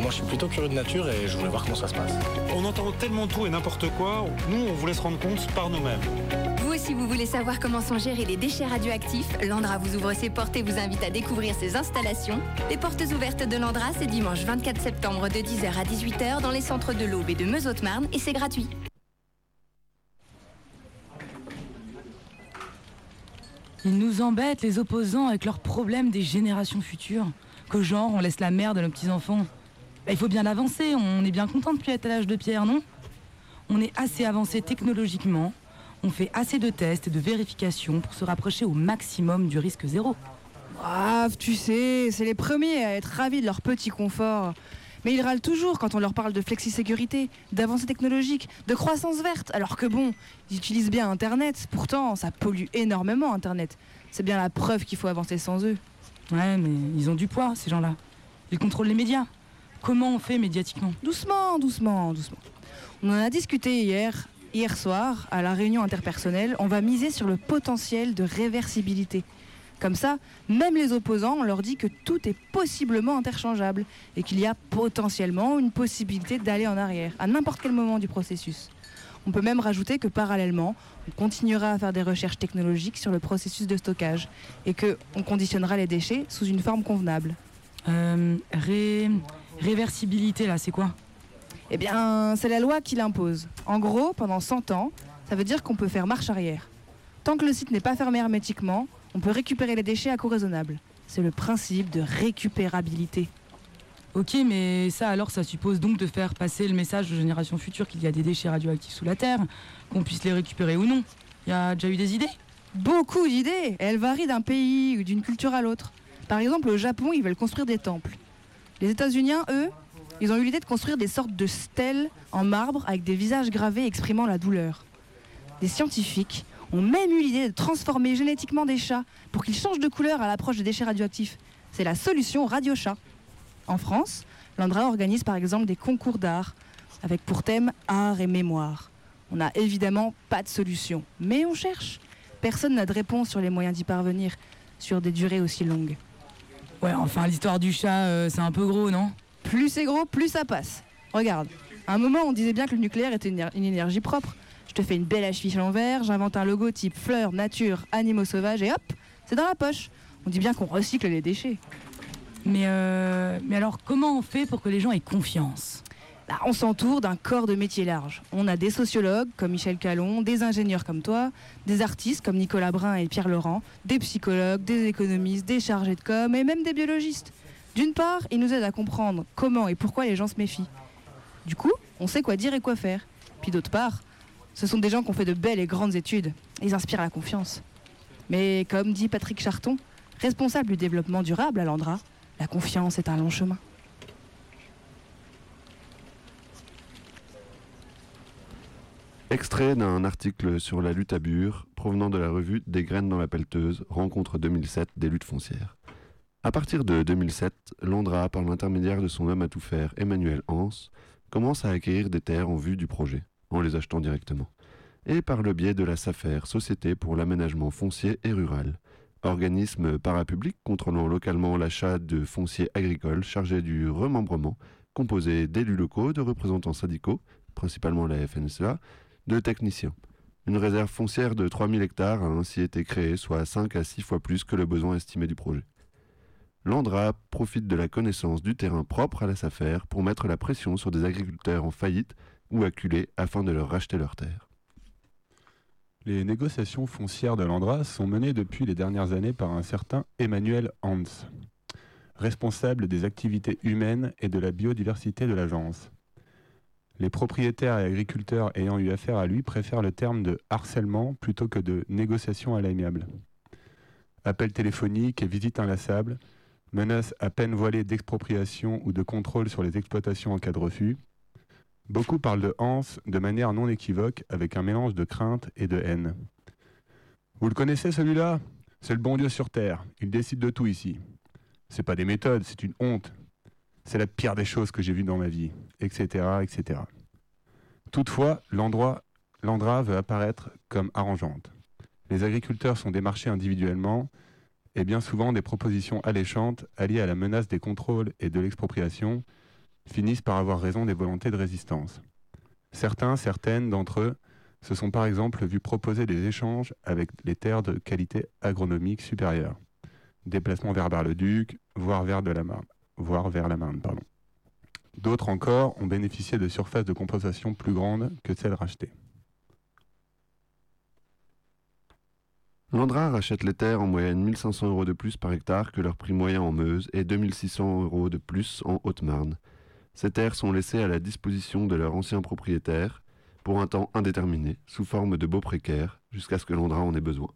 Moi, je suis plutôt curieux de nature et je voulais voir comment ça se passe. On entend tellement tout et n'importe quoi. Nous, on voulait se rendre compte par nous-mêmes. Vous aussi, vous voulez savoir comment sont gérés les déchets radioactifs? L'Andra vous ouvre ses portes et vous invite à découvrir ses installations. Les portes ouvertes de l'Andra, c'est dimanche 24 septembre de 10h à 18h dans les centres de l'Aube et de Meuse-Haute-Marne et c'est gratuit. Ils nous embêtent, les opposants, avec leurs problèmes des générations futures. Que genre, on laisse la merde à nos petits-enfants. Bah, il faut bien avancer, on est bien content de plus être à l'âge de pierre, non? On est assez avancé technologiquement, on fait assez de tests et de vérifications pour se rapprocher au maximum du risque zéro. Ah, tu sais, c'est les premiers à être ravis de leur petit confort. Mais ils râlent toujours quand on leur parle de flexi-sécurité, d'avancée technologique, de croissance verte, alors que bon, ils utilisent bien Internet. Pourtant, ça pollue énormément Internet. C'est bien la preuve qu'il faut avancer sans eux. Ouais, mais ils ont du poids, ces gens-là. Ils contrôlent les médias. Comment on fait médiatiquement? Doucement, doucement, doucement. On en a discuté hier, hier soir, à la réunion interpersonnelle. On va miser sur le potentiel de réversibilité. Comme ça, même les opposants, on leur dit que tout est possiblement interchangeable et qu'il y a potentiellement une possibilité d'aller en arrière à n'importe quel moment du processus. On peut même rajouter que parallèlement, on continuera à faire des recherches technologiques sur le processus de stockage et qu'on conditionnera les déchets sous une forme convenable. Euh, ré... Réversibilité, là, c'est quoi? Eh bien, c'est la loi qui l'impose. En gros, pendant 100 ans, ça veut dire qu'on peut faire marche arrière. Tant que le site n'est pas fermé hermétiquement, on peut récupérer les déchets à coût raisonnable. C'est le principe de récupérabilité. Ok, mais ça alors, ça suppose donc de faire passer le message aux générations futures qu'il y a des déchets radioactifs sous la Terre, qu'on puisse les récupérer ou non. Il y a déjà eu des idées? Beaucoup d'idées. Elles varient d'un pays ou d'une culture à l'autre. Par exemple, au Japon, ils veulent construire des temples. Les États-Unis, eux, ils ont eu l'idée de construire des sortes de stèles en marbre avec des visages gravés exprimant la douleur. Des scientifiques ont même eu l'idée de transformer génétiquement des chats pour qu'ils changent de couleur à l'approche des déchets radioactifs. C'est la solution radio-chat. En France, l'Andra organise par exemple des concours d'art avec pour thème art et mémoire. On n'a évidemment pas de solution, mais on cherche. Personne n'a de réponse sur les moyens d'y parvenir sur des durées aussi longues. Ouais, enfin, l'histoire du chat, euh, c'est un peu gros, non? Plus c'est gros, plus ça passe. Regarde, à un moment, on disait bien que le nucléaire était une, une énergie propre. Je te fais une belle affiche en verre, j'invente un logo type fleurs, nature, animaux sauvages et hop, c'est dans la poche. On dit bien qu'on recycle les déchets. Mais, euh, mais alors, comment on fait pour que les gens aient confiance? Là, on s'entoure d'un corps de métier large. On a des sociologues comme Michel Calon, des ingénieurs comme toi, des artistes comme Nicolas Brun et Pierre Laurent, des psychologues, des économistes, des chargés de com et même des biologistes. D'une part, ils nous aident à comprendre comment et pourquoi les gens se méfient. Du coup, on sait quoi dire et quoi faire. Puis d'autre part, ce sont des gens qui ont fait de belles et grandes études. Ils inspirent la confiance. Mais comme dit Patrick Charton, responsable du développement durable à l'Andra, la confiance est un long chemin. Extrait d'un article sur la lutte à Bure, provenant de la revue Des graines dans la pelleteuse, rencontre 2007 des luttes foncières. À partir de 2007, Londra, par l'intermédiaire de son homme à tout faire, Emmanuel Hans, commence à acquérir des terres en vue du projet, en les achetant directement, et par le biais de la SAFER, Société pour l'aménagement foncier et rural, organisme parapublic contrôlant localement l'achat de fonciers agricoles chargé du remembrement, composé d'élus locaux, de représentants syndicaux, principalement la FNSEA, de techniciens. Une réserve foncière de 3000 hectares a ainsi été créée, soit 5 à 6 fois plus que le besoin estimé du projet. L'Andra profite de la connaissance du terrain propre à la SAFER pour mettre la pression sur des agriculteurs en faillite ou acculés afin de leur racheter leurs terres. Les négociations foncières de l'Andra sont menées depuis les dernières années par un certain Emmanuel Hans, responsable des activités humaines et de la biodiversité de l'agence. Les propriétaires et agriculteurs ayant eu affaire à lui préfèrent le terme de harcèlement plutôt que de négociation à l'amiable. Appels téléphoniques et visites inlassables, menaces à peine voilées d'expropriation ou de contrôle sur les exploitations en cas de refus. Beaucoup parlent de Hans de manière non équivoque, avec un mélange de crainte et de haine. Vous le connaissez celui-là? C'est le bon Dieu sur terre. Il décide de tout ici. C'est pas des méthodes, c'est une honte. C'est la pire des choses que j'ai vues dans ma vie, etc., etc. Toutefois, l'endroit, veut apparaître comme arrangeante. Les agriculteurs sont démarchés individuellement et bien souvent des propositions alléchantes alliées à la menace des contrôles et de l'expropriation finissent par avoir raison des volontés de résistance. Certains, certaines d'entre eux se sont par exemple vus proposer des échanges avec les terres de qualité agronomique supérieure. Déplacement vers Bar-le-Duc, voire vers, de la Marne, voire vers la Marne. Pardon. D'autres encore ont bénéficié de surfaces de compensation plus grandes que celles rachetées. L'Andra rachète les terres en moyenne 1500 euros de plus par hectare que leur prix moyen en Meuse et 2600 euros de plus en Haute-Marne. Ces terres sont laissées à la disposition de leur ancien propriétaire pour un temps indéterminé, sous forme de baux précaires, jusqu'à ce que l'Andra en ait besoin.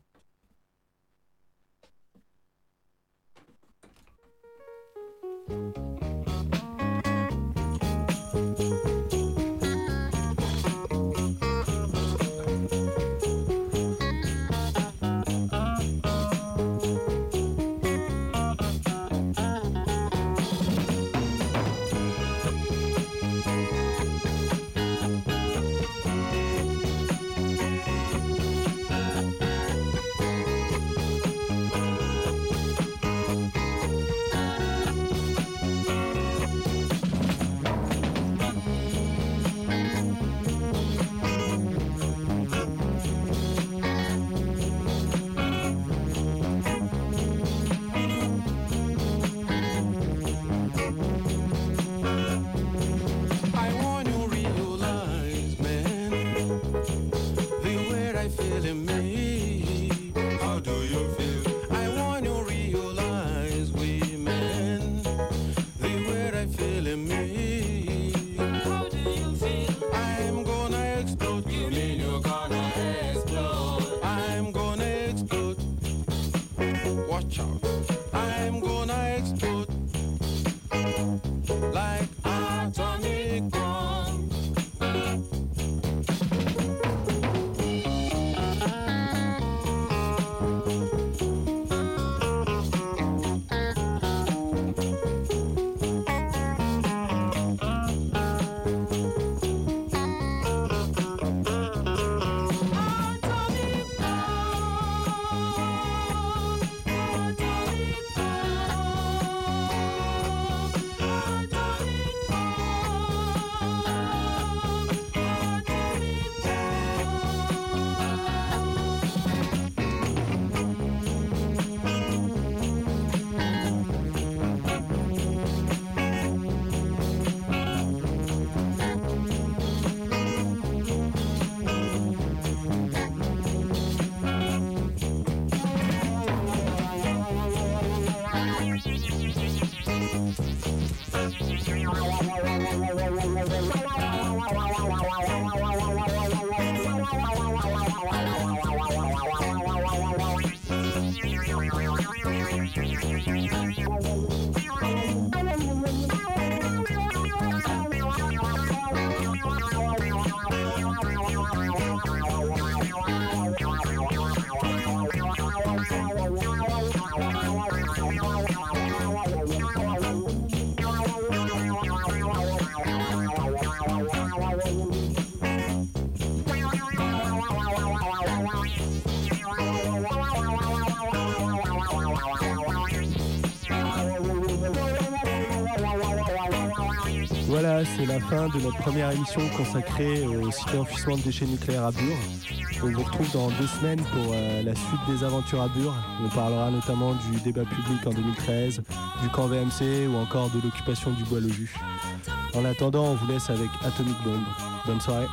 C'est la fin de notre première émission consacrée au site de déchets nucléaires à Bure. On vous retrouve dans deux semaines pour euh, la suite des aventures à Bure. On parlera notamment du débat public en 2013, du camp VMC ou encore de l'occupation du bois le. En attendant, on vous laisse avec Atomic Bomb. Bonne soirée.